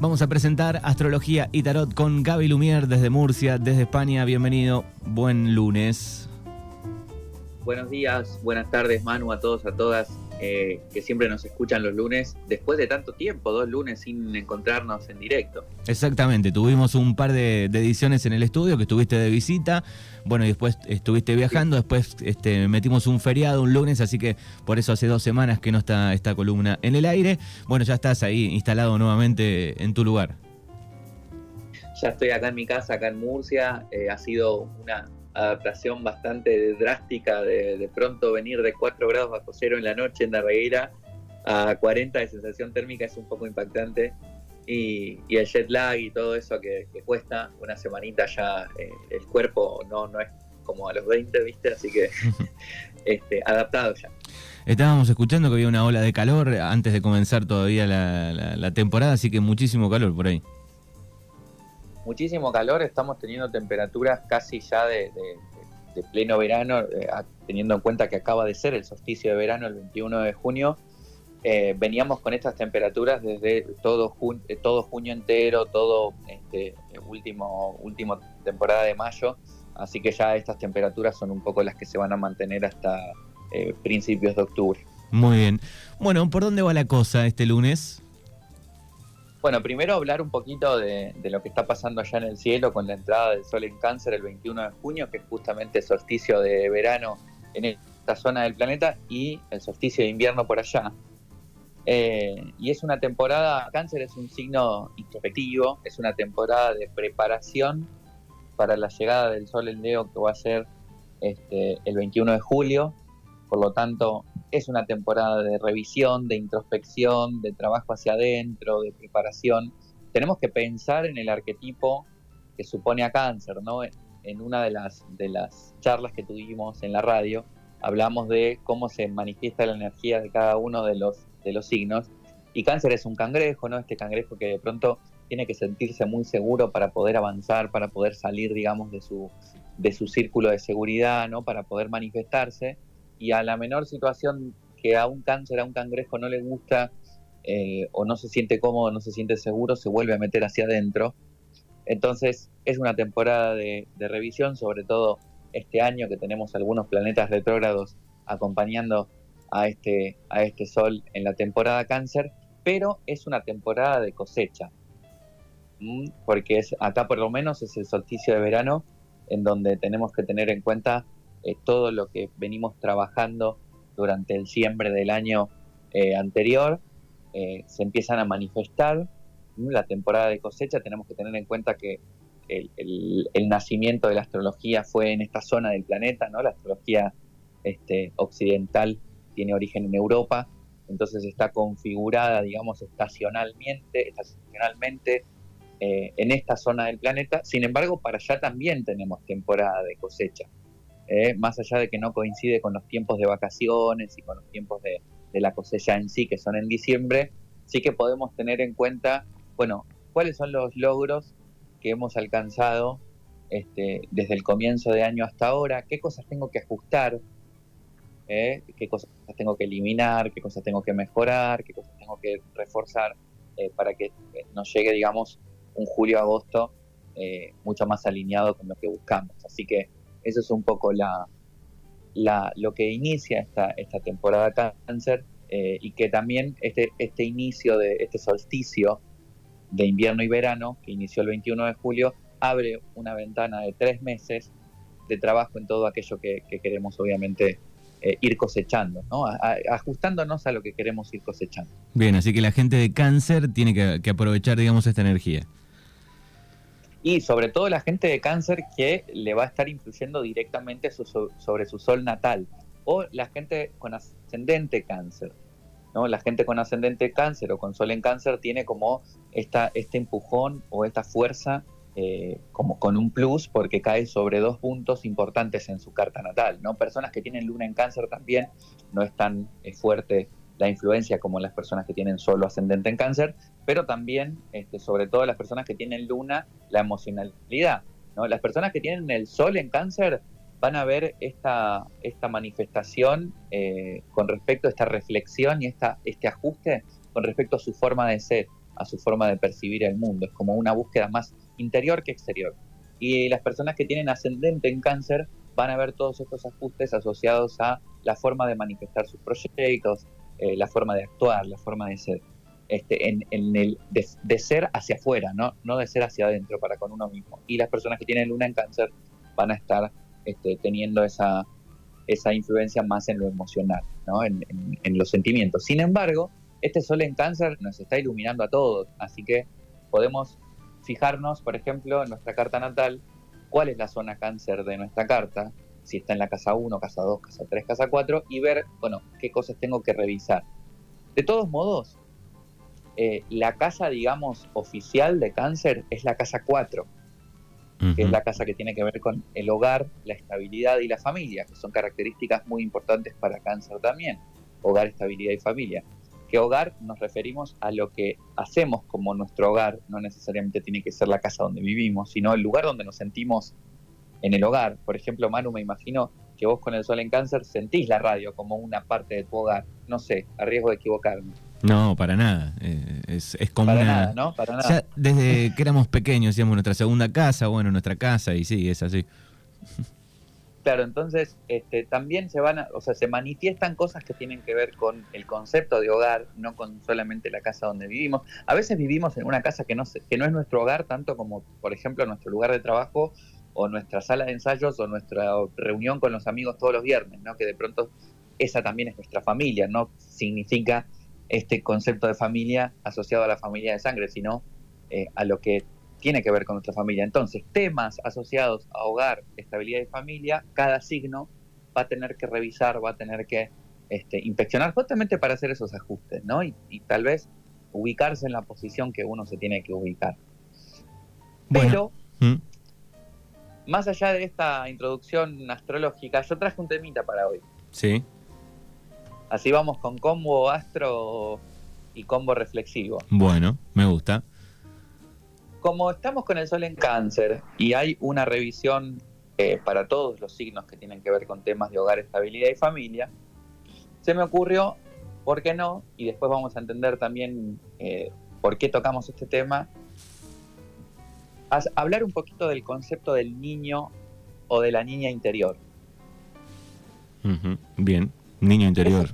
Vamos a presentar Astrología y Tarot con Gaby Lumier desde Murcia, desde España. Bienvenido, buen lunes. Buenos días, buenas tardes Manu, a todos, a todas. Eh, que siempre nos escuchan los lunes, después de tanto tiempo, dos lunes sin encontrarnos en directo. Exactamente, tuvimos un par de, ediciones en el estudio que estuviste de visita, bueno, y después estuviste viajando, después este, metimos un feriado un lunes, así que por eso hace dos semanas que no está esta columna en el aire. Bueno, ya estás ahí instalado nuevamente en tu lugar. Ya estoy acá en mi casa, acá en Murcia, eh, ha sido una adaptación bastante drástica de, de pronto venir de 4 grados bajo cero en la noche en Darreguera a 40 de sensación térmica es un poco impactante. Y, el jet lag y todo eso que, cuesta una semanita ya eh, el cuerpo no, no es como a los 20, ¿viste? Así que este, adaptado ya. Estábamos escuchando que había una ola de calor antes de comenzar todavía la temporada, así que muchísimo calor por ahí muchísimo calor, estamos teniendo temperaturas casi ya de, pleno verano, eh, teniendo en cuenta que acaba de ser el solsticio de verano el 21 de junio. Eh, veníamos con estas temperaturas desde todo, eh, junio entero, todo este, último temporada de mayo, así que ya estas temperaturas son un poco las que se van a mantener hasta principios de octubre. Muy bien. Bueno, ¿por dónde va la cosa este lunes? Bueno, primero hablar un poquito de, lo que está pasando allá en el cielo con la entrada del sol en cáncer el 21 de junio, que es justamente el solsticio de verano en esta zona del planeta y el solsticio de invierno por allá. Eh, y es una temporada, cáncer es un signo introspectivo, es una temporada de preparación para la llegada del sol en Leo que va a ser este, el 21 de julio. Por lo tanto, es una temporada de revisión, de introspección, de trabajo hacia adentro, de preparación. Tenemos que pensar en el arquetipo que supone a cáncer, ¿no? En una de las, de las charlas que tuvimos en la radio, hablamos de cómo se manifiesta la energía de cada uno de los, de los signos. Y cáncer es un cangrejo, ¿no? Este cangrejo que de pronto tiene que sentirse muy seguro para poder avanzar, para poder salir, digamos, de su, de su círculo de seguridad, ¿no? Para poder manifestarse y a la menor situación que a un cáncer, a un cangrejo no le gusta eh, o no se siente cómodo, no se siente seguro, se vuelve a meter hacia adentro. Entonces es una temporada de, revisión, sobre todo este año que tenemos algunos planetas retrógrados acompañando a este, a este sol en la temporada cáncer, pero es una temporada de cosecha, porque es, acá por lo menos es el solsticio de verano en donde tenemos que tener en cuenta eh, todo lo que venimos trabajando durante el siembre del año eh, anterior eh, se empiezan a manifestar. La temporada de cosecha tenemos que tener en cuenta que el, nacimiento de la astrología fue en esta zona del planeta, ¿no? La astrología este, occidental tiene origen en Europa, entonces está configurada, digamos, estacionalmente, estacionalmente en esta zona del planeta. Sin embargo, para allá también tenemos temporada de cosecha. ¿Eh? más allá de que no coincide con los tiempos de vacaciones y con los tiempos de, la cosecha en sí, que son en diciembre, sí que podemos tener en cuenta, bueno, cuáles son los logros que hemos alcanzado este, desde el comienzo de año hasta ahora, qué cosas tengo que ajustar, ¿eh? qué cosas tengo que eliminar, qué cosas tengo que mejorar, qué cosas tengo que reforzar eh, para que nos llegue, digamos, un julio-agosto mucho más alineado con lo que buscamos. Así que eso es un poco la, lo que inicia esta, esta temporada cáncer eh, y que también este, este inicio de este solsticio de invierno y verano, que inició el 21 de julio, abre una ventana de tres meses de trabajo en todo aquello que, queremos obviamente eh, ir cosechando, ¿no? ajustándonos a lo que queremos ir cosechando. Bien, así que la gente de cáncer tiene que, que aprovechar, digamos, esta energía y sobre todo la gente de cáncer que le va a estar influyendo directamente sobre su sol natal o la gente con ascendente cáncer. ¿no? La gente con ascendente cáncer o con sol en cáncer tiene como esta, este empujón o esta fuerza eh, como con un plus porque cae sobre dos puntos importantes en su carta natal. ¿no? Personas que tienen luna en cáncer también no es tan eh, fuerte la influencia como las personas que tienen solo ascendente en cáncer, pero también, este, sobre todo las personas que tienen luna, la emocionalidad. ¿no? Las personas que tienen el sol en cáncer van a ver esta, esta manifestación eh, con respecto a esta reflexión y esta, este ajuste con respecto a su forma de ser, a su forma de percibir el mundo. Es como una búsqueda más interior que exterior. Y las personas que tienen ascendente en cáncer van a ver todos estos ajustes asociados a la forma de manifestar sus proyectos, eh, la forma de actuar, la forma de ser. Este, en, el de, ser hacia afuera, ¿no? no de ser hacia adentro para con uno mismo. Y las personas que tienen luna en cáncer van a estar este, teniendo esa, esa influencia más en lo emocional, ¿no? en, en, los sentimientos. Sin embargo, este sol en cáncer nos está iluminando a todos, así que podemos fijarnos, por ejemplo, en nuestra carta natal, cuál es la zona cáncer de nuestra carta, si está en la casa 1, casa 2, casa 3, casa 4, y ver, bueno, qué cosas tengo que revisar. De todos modos, eh, la casa, digamos, oficial de cáncer es la casa 4, que es la casa que tiene que ver con el hogar, la estabilidad y la familia, que son características muy importantes para cáncer también, hogar, estabilidad y familia. Que hogar nos referimos a lo que hacemos como nuestro hogar, no necesariamente tiene que ser la casa donde vivimos, sino el lugar donde nos sentimos en el hogar. Por ejemplo, Manu, me imagino que vos con el sol en cáncer sentís la radio como una parte de tu hogar. No sé, a riesgo de equivocarme. No, para nada. Eh, es, es, como para una... nada, ¿no? Para nada. Ya desde que éramos pequeños, decíamos nuestra segunda casa, bueno, nuestra casa, y sí, es así. Claro, entonces este, también se van, a, o sea, se manifiestan cosas que tienen que ver con el concepto de hogar, no con solamente la casa donde vivimos. A veces vivimos en una casa que no, que no es nuestro hogar, tanto como, por ejemplo, nuestro lugar de trabajo o nuestra sala de ensayos o nuestra reunión con los amigos todos los viernes, ¿no? Que de pronto esa también es nuestra familia, no significa este concepto de familia asociado a la familia de sangre, sino eh, a lo que tiene que ver con nuestra familia. Entonces, temas asociados a hogar, estabilidad y familia, cada signo va a tener que revisar, va a tener que este, inspeccionar justamente para hacer esos ajustes, ¿no? Y, tal vez ubicarse en la posición que uno se tiene que ubicar. Pero, ¿Mm? Más allá de esta introducción astrológica, yo traje un temita para hoy. Sí. Así vamos con combo astro y combo reflexivo. Bueno, me gusta. Como estamos con el sol en cáncer y hay una revisión eh, para todos los signos que tienen que ver con temas de hogar, estabilidad y familia, se me ocurrió, ¿por qué no? Y después vamos a entender también eh, por qué tocamos este tema. Hablar un poquito del concepto del niño o de la niña interior. Bien. Niño interior.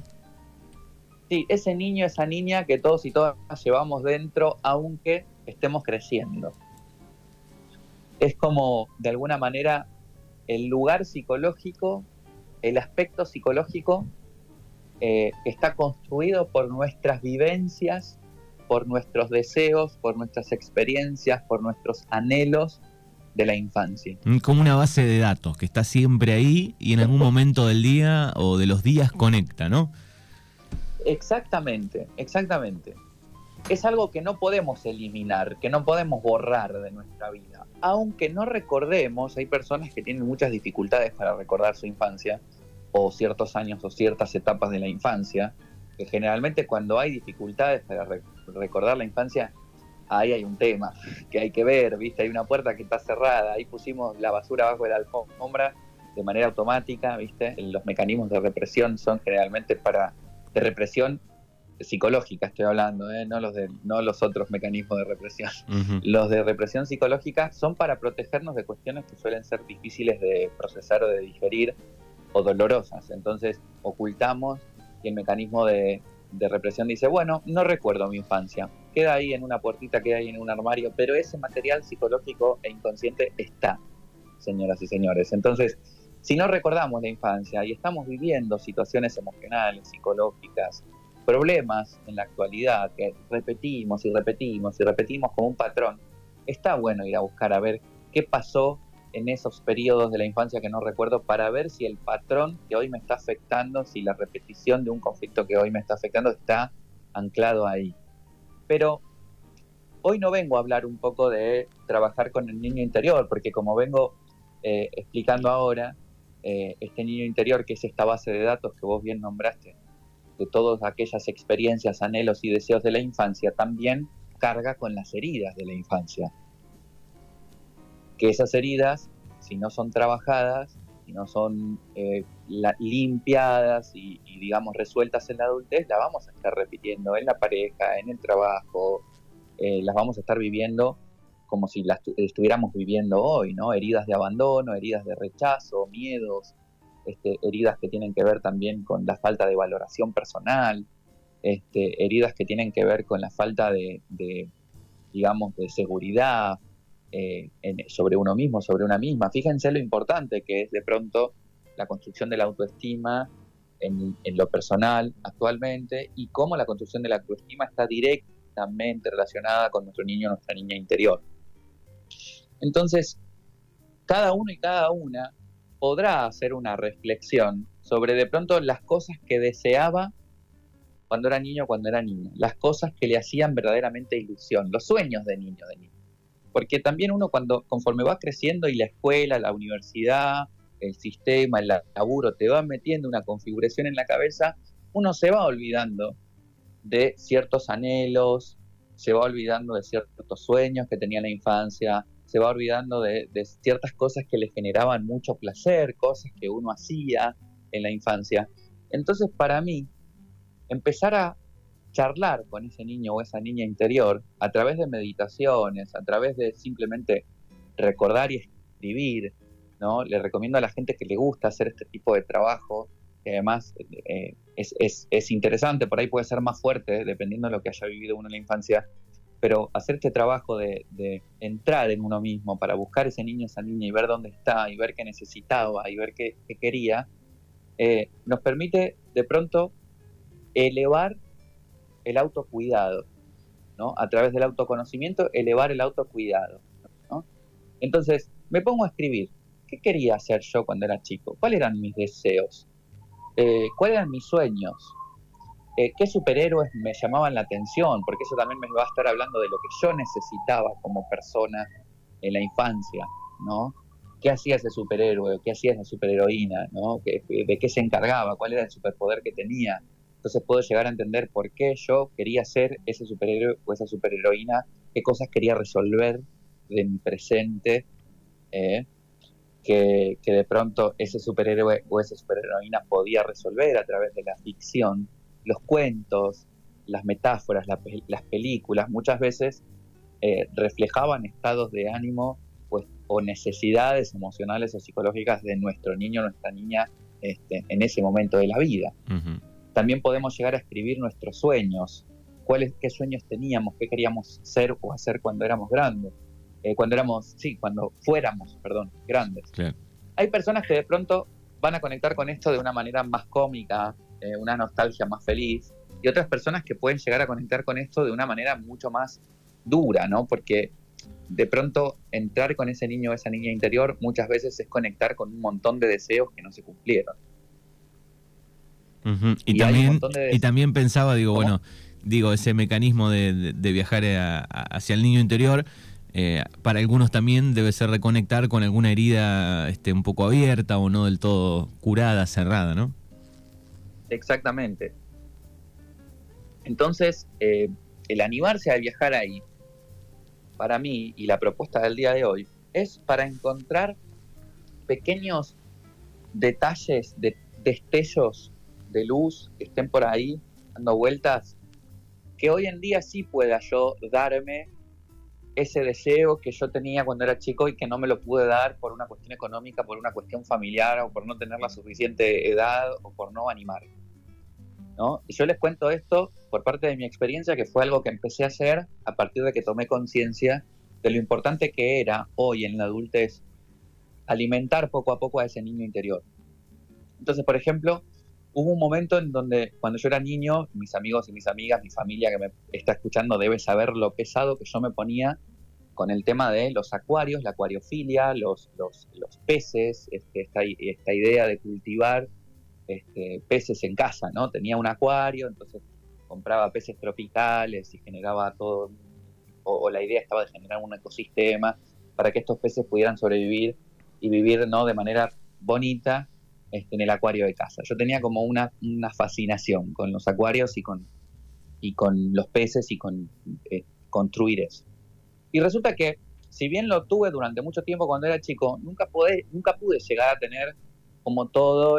sí, ese niño, esa niña que todos y todas llevamos dentro, aunque estemos creciendo. Es como, de alguna manera, el lugar psicológico, el aspecto psicológico eh, está construido por nuestras vivencias, por nuestros deseos, por nuestras experiencias, por nuestros anhelos de la infancia. Mm, como una base de datos que está siempre ahí y en algún momento del día o de los días conecta, ¿no? Exactamente, exactamente. Es algo que no podemos eliminar, que no podemos borrar de nuestra vida. Aunque no recordemos, hay personas que tienen muchas dificultades para recordar su infancia o ciertos años o ciertas etapas de la infancia, que generalmente cuando hay dificultades para recordar la infancia ahí hay un tema que hay que ver, ¿viste? Hay una puerta que está cerrada, ahí pusimos la basura abajo de la alfombra de manera automática, ¿viste? Los mecanismos de represión son generalmente para de represión psicológica estoy hablando, ¿eh? no los de no los otros mecanismos de represión. Los de represión psicológica son para protegernos de cuestiones que suelen ser difíciles de procesar o de digerir o dolorosas. Entonces ocultamos y el mecanismo de, de represión dice, bueno, no recuerdo mi infancia, queda ahí en una puertita, queda ahí en un armario, pero ese material psicológico e inconsciente está, señoras y señores. Entonces, si no recordamos la infancia y estamos viviendo situaciones emocionales, psicológicas, problemas en la actualidad que repetimos y repetimos y repetimos como un patrón, está bueno ir a buscar a ver qué pasó en esos periodos de la infancia que no recuerdo para ver si el patrón que hoy me está afectando, si la repetición de un conflicto que hoy me está afectando está anclado ahí. Pero hoy no vengo a hablar un poco de trabajar con el niño interior, porque como vengo eh, explicando ahora, eh, este niño interior, que es esta base de datos que vos bien nombraste, de todas aquellas experiencias, anhelos y deseos de la infancia, también carga con las heridas de la infancia. Que esas heridas, si no son trabajadas, si no son eh, limpiadas y, digamos resueltas en la adultez, la vamos a estar repitiendo en la pareja, en el trabajo, eh, las vamos a estar viviendo como si las estuviéramos viviendo hoy, ¿no? Heridas de abandono, heridas de rechazo, miedos, este, heridas que tienen que ver también con la falta de valoración personal, este, heridas que tienen que ver con la falta de, digamos, de seguridad eh, sobre uno mismo, sobre una misma. Fíjense lo importante que es de pronto la construcción de la autoestima en, lo personal actualmente y cómo la construcción de la autoestima está directamente relacionada con nuestro niño, nuestra niña interior. Entonces, cada uno y cada una podrá hacer una reflexión sobre de pronto las cosas que deseaba cuando era niño, cuando era niña, las cosas que le hacían verdaderamente ilusión, los sueños de niño, de niño. Porque también uno cuando conforme va creciendo y la escuela, la universidad, el sistema, el laburo te va metiendo una configuración en la cabeza, uno se va olvidando de ciertos anhelos, se va olvidando de ciertos sueños que tenía en la infancia, se va olvidando de, ciertas cosas que le generaban mucho placer, cosas que uno hacía en la infancia. Entonces, para mí, empezar a charlar con ese niño o esa niña interior a través de meditaciones, a través de simplemente recordar y escribir, ¿no? Le recomiendo a la gente que le gusta hacer este tipo de trabajo, que además eh, es, es, interesante, por ahí puede ser más fuerte, dependiendo de lo que haya vivido uno en la infancia, pero hacer este trabajo de, entrar en uno mismo para buscar ese niño, esa niña y ver dónde está y ver qué necesitaba y ver qué, quería, eh, nos permite de pronto elevar el autocuidado, ¿no? A través del autoconocimiento, elevar el autocuidado, ¿no? Entonces, me pongo a escribir, ¿qué quería hacer yo cuando era chico? ¿Cuáles eran mis deseos? Eh, ¿Cuáles eran mis sueños? Eh, qué superhéroes me llamaban la atención, porque eso también me va a estar hablando de lo que yo necesitaba como persona en la infancia, ¿no? ¿Qué hacía ese superhéroe? ¿Qué hacía esa superheroína? ¿no? ¿De qué se encargaba? ¿Cuál era el superpoder que tenía? Entonces puedo llegar a entender por qué yo quería ser ese superhéroe o esa superheroína, qué cosas quería resolver de mi presente, eh, que, de pronto ese superhéroe o esa superheroína podía resolver a través de la ficción los cuentos, las metáforas, las películas, muchas veces eh, reflejaban estados de ánimo pues, o necesidades emocionales o psicológicas de nuestro niño o nuestra niña este, en ese momento de la vida. También podemos llegar a escribir nuestros sueños, cuáles, qué sueños teníamos, qué queríamos ser o hacer cuando éramos grandes, eh, cuando éramos, sí, cuando fuéramos, perdón, grandes. Hay personas que de pronto van a conectar con esto de una manera más cómica, eh, una nostalgia más feliz, y otras personas que pueden llegar a conectar con esto de una manera mucho más dura, ¿no? Porque de pronto entrar con ese niño o esa niña interior muchas veces es conectar con un montón de deseos que no se cumplieron. Y, también, y también pensaba, digo, bueno, digo, ese mecanismo de, viajar hacia el niño interior, eh, para algunos también debe ser reconectar con alguna herida este, un poco abierta o no del todo curada, cerrada, ¿no? Exactamente. Entonces, eh, el animarse a viajar ahí, para mí, y la propuesta del día de hoy, es para encontrar pequeños detalles, de, destellos de luz que estén por ahí dando vueltas, que hoy en día sí pueda yo darme ese deseo que yo tenía cuando era chico y que no me lo pude dar por una cuestión económica, por una cuestión familiar o por no tener la suficiente edad o por no animar. ¿no? Y yo les cuento esto por parte de mi experiencia, que fue algo que empecé a hacer a partir de que tomé conciencia de lo importante que era hoy en la adultez alimentar poco a poco a ese niño interior. Entonces, por ejemplo, hubo un momento en donde cuando yo era niño, mis amigos y mis amigas, mi familia que me está escuchando debe saber lo pesado que yo me ponía con el tema de los acuarios, la acuariofilia, los, los, peces, este, esta, idea de cultivar este, peces en casa, ¿no? Tenía un acuario, entonces compraba peces tropicales y generaba todo, o, la idea estaba de generar un ecosistema para que estos peces pudieran sobrevivir y vivir, ¿no? De manera bonita este, en el acuario de casa. Yo tenía como una, fascinación con los acuarios y con, y con los peces y con eh, construir eso. Y resulta que, si bien lo tuve durante mucho tiempo cuando era chico, nunca pude, nunca pude llegar a tener como todo,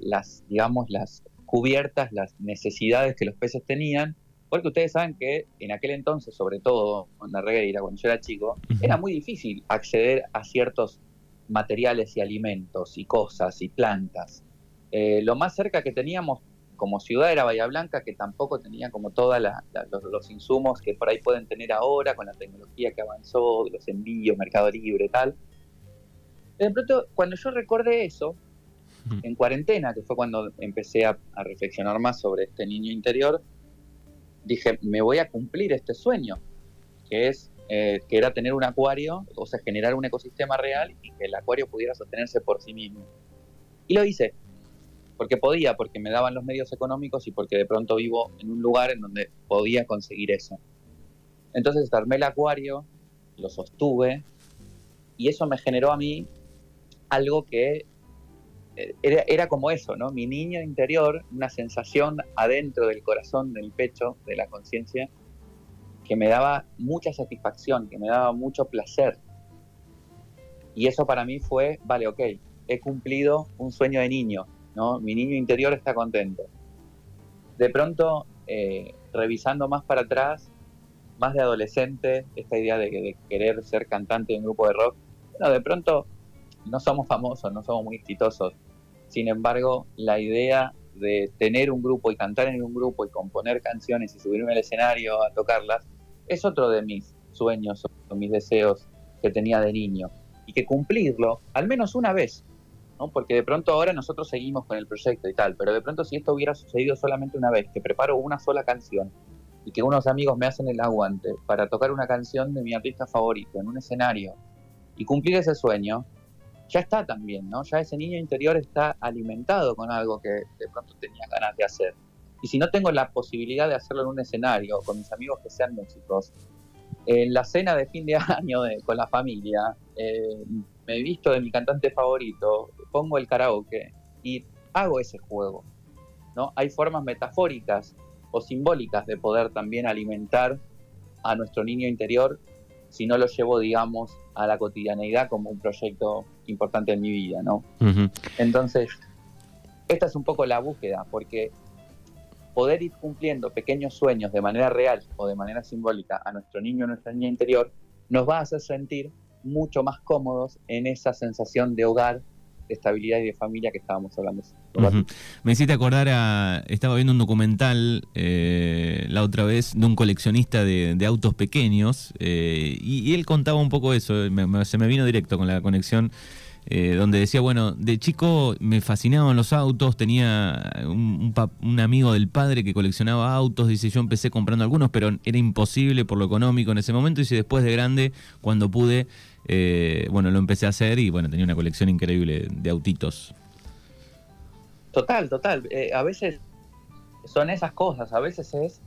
las, digamos, las cubiertas, las necesidades que los peces tenían, porque ustedes saben que en aquel entonces, sobre todo en la regueira, cuando yo era chico, era muy difícil acceder a ciertos materiales y alimentos y cosas y plantas. Eh, lo más cerca que teníamos como ciudad era Bahía Blanca, que tampoco tenía como todos los, insumos que por ahí pueden tener ahora con la tecnología que avanzó, los envíos, Mercado Libre, tal. De pronto, cuando yo recordé eso, en cuarentena, que fue cuando empecé a reflexionar más sobre este niño interior, dije, me voy a cumplir este sueño, que es eh, que era tener un acuario, o sea, generar un ecosistema real y que el acuario pudiera sostenerse por sí mismo. Y lo hice, porque podía, porque me daban los medios económicos y porque de pronto vivo en un lugar en donde podía conseguir eso. Entonces armé el acuario, lo sostuve, y eso me generó a mí algo que eh, era, como eso, ¿no? Mi niño interior, una sensación adentro del corazón, del pecho, de la conciencia, que me daba mucha satisfacción, que me daba mucho placer. Y eso para mí fue, vale, ok, he cumplido un sueño de niño, ¿no? Mi niño interior está contento. De pronto, eh, revisando más para atrás, más de adolescente, esta idea de, de, querer ser cantante de un grupo de rock, bueno, de pronto no somos famosos, no somos muy exitosos. Sin embargo, la idea de tener un grupo y cantar en un grupo y componer canciones y subirme al escenario a tocarlas es otro de mis sueños o mis deseos que tenía de niño. Y que cumplirlo al menos una vez, ¿no? porque de pronto ahora nosotros seguimos con el proyecto y tal, pero de pronto si esto hubiera sucedido solamente una vez, que preparo una sola canción y que unos amigos me hacen el aguante para tocar una canción de mi artista favorito en un escenario y cumplir ese sueño, ya está también, ¿no? Ya ese niño interior está alimentado con algo que de pronto tenía ganas de hacer. Y si no tengo la posibilidad de hacerlo en un escenario con mis amigos que sean músicos, en la cena de fin de año con la familia, eh, me he visto de mi cantante favorito, pongo el karaoke y hago ese juego. ¿no? Hay formas metafóricas o simbólicas de poder también alimentar a nuestro niño interior si no lo llevo, digamos, a la cotidianeidad como un proyecto importante en mi vida, ¿no? Entonces, esta es un poco la búsqueda, porque poder ir cumpliendo pequeños sueños de manera real o de manera simbólica a nuestro niño o nuestra niña interior, nos va a hacer sentir mucho más cómodos en esa sensación de hogar de estabilidad y de familia que estábamos hablando. Me hiciste acordar a. Estaba viendo un documental eh, la otra vez de un coleccionista de, autos pequeños eh, y, él contaba un poco eso. se me vino directo con la conexión. Eh, donde decía, bueno, de chico me fascinaban los autos, tenía un, amigo del padre que coleccionaba autos, dice, yo empecé comprando algunos, pero era imposible por lo económico en ese momento, y si después de grande, cuando pude, eh, bueno, lo empecé a hacer y bueno, tenía una colección increíble de autitos. Total, total. Eh, a veces son esas cosas, a veces es,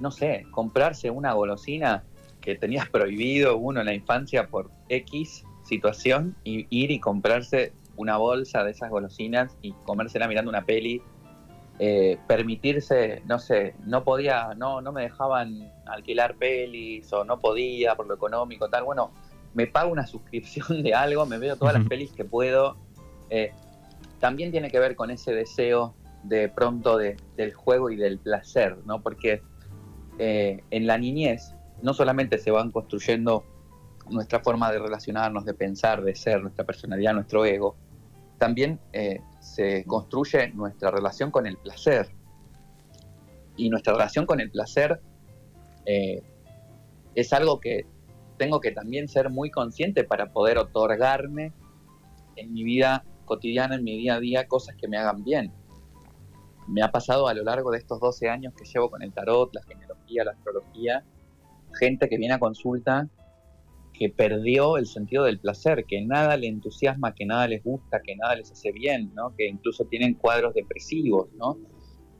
no sé, comprarse una golosina que tenías prohibido uno en la infancia por X situación y ir y comprarse una bolsa de esas golosinas y comérsela mirando una peli. Eh, permitirse, no sé, no podía, no, no me dejaban alquilar pelis o no podía por lo económico, tal. Bueno, me pago una suscripción de algo, me veo todas las pelis que puedo. Eh, también tiene que ver con ese deseo de pronto de, del juego y del placer, ¿no? Porque eh, en la niñez no solamente se van construyendo nuestra forma de relacionarnos, de pensar, de ser, nuestra personalidad, nuestro ego, también eh, se construye nuestra relación con el placer. Y nuestra relación con el placer es algo que tengo que también ser muy consciente para poder otorgarme en mi vida cotidiana, en mi día a día, cosas que me hagan bien. Me ha pasado a lo largo de estos 12 años que llevo con el tarot, la genealogía, la astrología, gente que viene a consulta que perdió el sentido del placer, que nada le entusiasma, que nada les gusta, que nada les hace bien, ¿no? que incluso tienen cuadros depresivos, ¿no?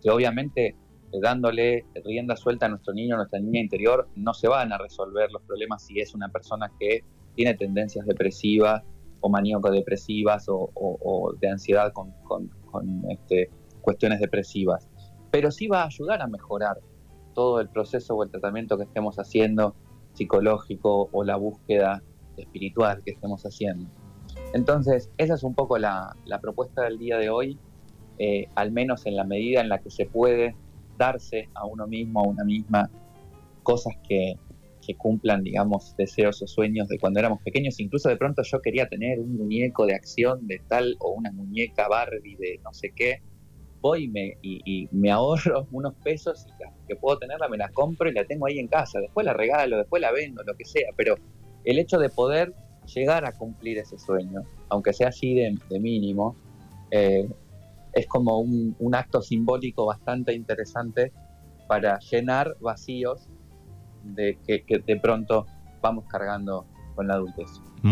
que obviamente dándole rienda suelta a nuestro niño, a nuestra niña interior, no se van a resolver los problemas si es una persona que tiene tendencias depresivas o maníaco-depresivas o, de ansiedad con, este, cuestiones depresivas. Pero sí va a ayudar a mejorar todo el proceso o el tratamiento que estemos haciendo, psicológico o la búsqueda espiritual que estemos haciendo. Entonces, esa es un poco la, propuesta del día de hoy, eh, al menos en la medida en la que se puede darse a uno mismo, a una misma, cosas que, que cumplan, digamos, deseos o sueños de cuando éramos pequeños. Incluso de pronto yo quería tener un muñeco de acción de tal o una muñeca Barbie de no sé qué. Y me, y, me ahorro unos pesos y la, que puedo tenerla me la compro y la tengo ahí en casa. Después la regalo, después la vendo, lo que sea. Pero el hecho de poder llegar a cumplir ese sueño, aunque sea así de, mínimo, eh, es como un, un acto simbólico bastante interesante para llenar vacíos de que, que de pronto vamos cargando con la adultez.